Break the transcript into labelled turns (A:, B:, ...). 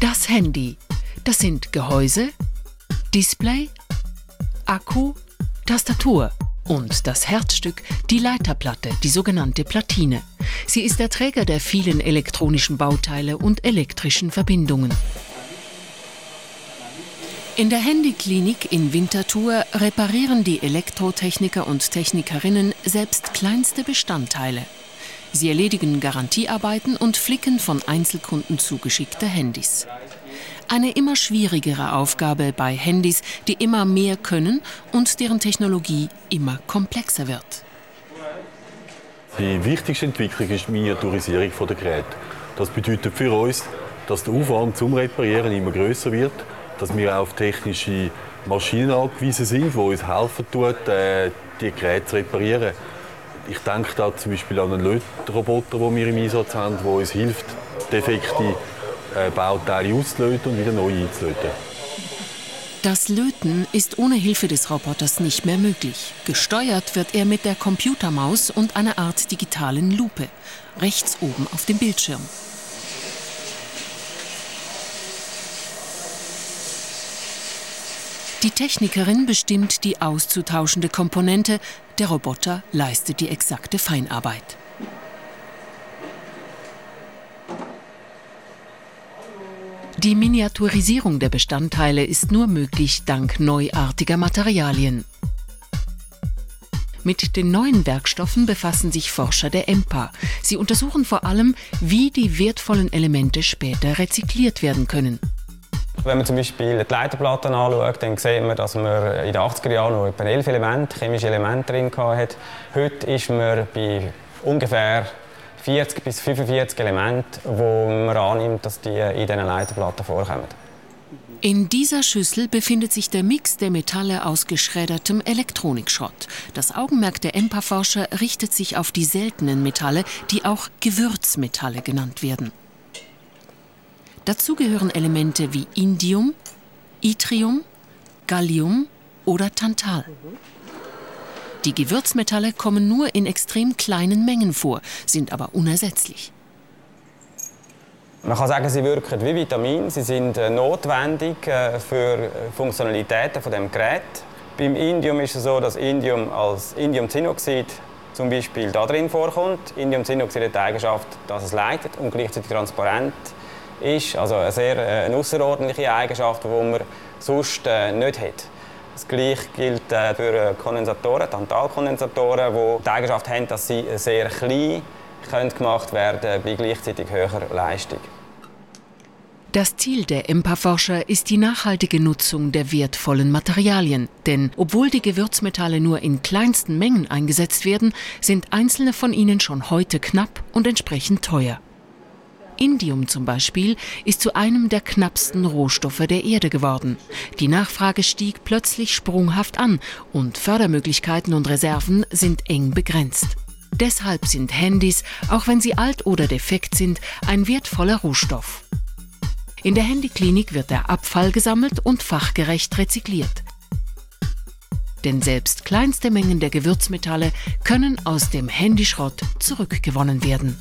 A: Das Handy. Das sind Gehäuse, Display, Akku, Tastatur und das Herzstück, die Leiterplatte, die sogenannte Platine. Sie ist der Träger der vielen elektronischen Bauteile und elektrischen Verbindungen. In der Handyklinik in Winterthur reparieren die Elektrotechniker und Technikerinnen selbst kleinste Bestandteile. Sie erledigen Garantiearbeiten und flicken von Einzelkunden zugeschickte Handys. Eine immer schwierigere Aufgabe bei Handys, die immer mehr können und deren Technologie immer komplexer wird.
B: Die wichtigste Entwicklung ist die Miniaturisierung der Geräte. Das bedeutet für uns, dass der Aufwand zum Reparieren immer größer wird, dass wir auf technische Maschinen angewiesen sind, die uns helfen, äh, die Geräte zu reparieren. Ich denke da zum Beispiel an einen Lötroboter, den wir im Einsatz haben, der uns hilft, defekte äh, Bauteile auszulöten und wieder neu einzulöten.
A: Das Löten ist ohne Hilfe des Roboters nicht mehr möglich. Gesteuert wird er mit der Computermaus und einer Art digitalen Lupe, rechts oben auf dem Bildschirm. Die Technikerin bestimmt die auszutauschende Komponente, der Roboter leistet die exakte Feinarbeit. Die Miniaturisierung der Bestandteile ist nur möglich dank neuartiger Materialien. Mit den neuen Werkstoffen befassen sich Forscher der EMPA. Sie untersuchen vor allem, wie die wertvollen Elemente später rezykliert werden können.
C: Wenn man zum Beispiel die Leiterplatten anschaut, dann sieht man, dass man in den 80er Jahren noch etwa elf Elemente, chemische Elemente drin hatte. Heute ist man bei ungefähr 40 bis 45 Elemente, wo man annimmt, dass die in diesen Leiterplatten vorkommen.
A: In dieser Schüssel befindet sich der Mix der Metalle aus geschreddertem Elektronikschrott. Das Augenmerk der EMPA-Forscher richtet sich auf die seltenen Metalle, die auch Gewürzmetalle genannt werden. Dazu gehören Elemente wie Indium, Yttrium, Gallium oder Tantal. Die Gewürzmetalle kommen nur in extrem kleinen Mengen vor, sind aber unersetzlich.
C: Man kann sagen, sie wirken wie Vitamine. Sie sind äh, notwendig äh, für Funktionalitäten von dem Gerät. Beim Indium ist es so, dass Indium als Indiumzinnoxid zum Beispiel da drin vorkommt. Indiumzinnoxid hat die Eigenschaft, dass es leitet und gleichzeitig transparent ist. Also eine sehr äh, außerordentliche Eigenschaft, die man sonst nicht hat. Das Gleiche gilt äh, für Kondensatoren, Tantalkondensatoren, die die Eigenschaft haben, dass sie sehr klein können gemacht werden bei gleichzeitig höherer Leistung.
A: Das Ziel der EMPA-Forscher ist die nachhaltige Nutzung der wertvollen Materialien. Denn obwohl die Gewürzmetalle nur in kleinsten Mengen eingesetzt werden, sind einzelne von ihnen schon heute knapp und entsprechend teuer. Indium zum Beispiel ist zu einem der knappsten Rohstoffe der Erde geworden. Die Nachfrage stieg plötzlich sprunghaft an und Fördermöglichkeiten und Reserven sind eng begrenzt. Deshalb sind Handys, auch wenn sie alt oder defekt sind, ein wertvoller Rohstoff. In der Handyklinik wird der Abfall gesammelt und fachgerecht rezykliert. Denn selbst kleinste Mengen der Gewürzmetalle können aus dem Handyschrott zurückgewonnen werden.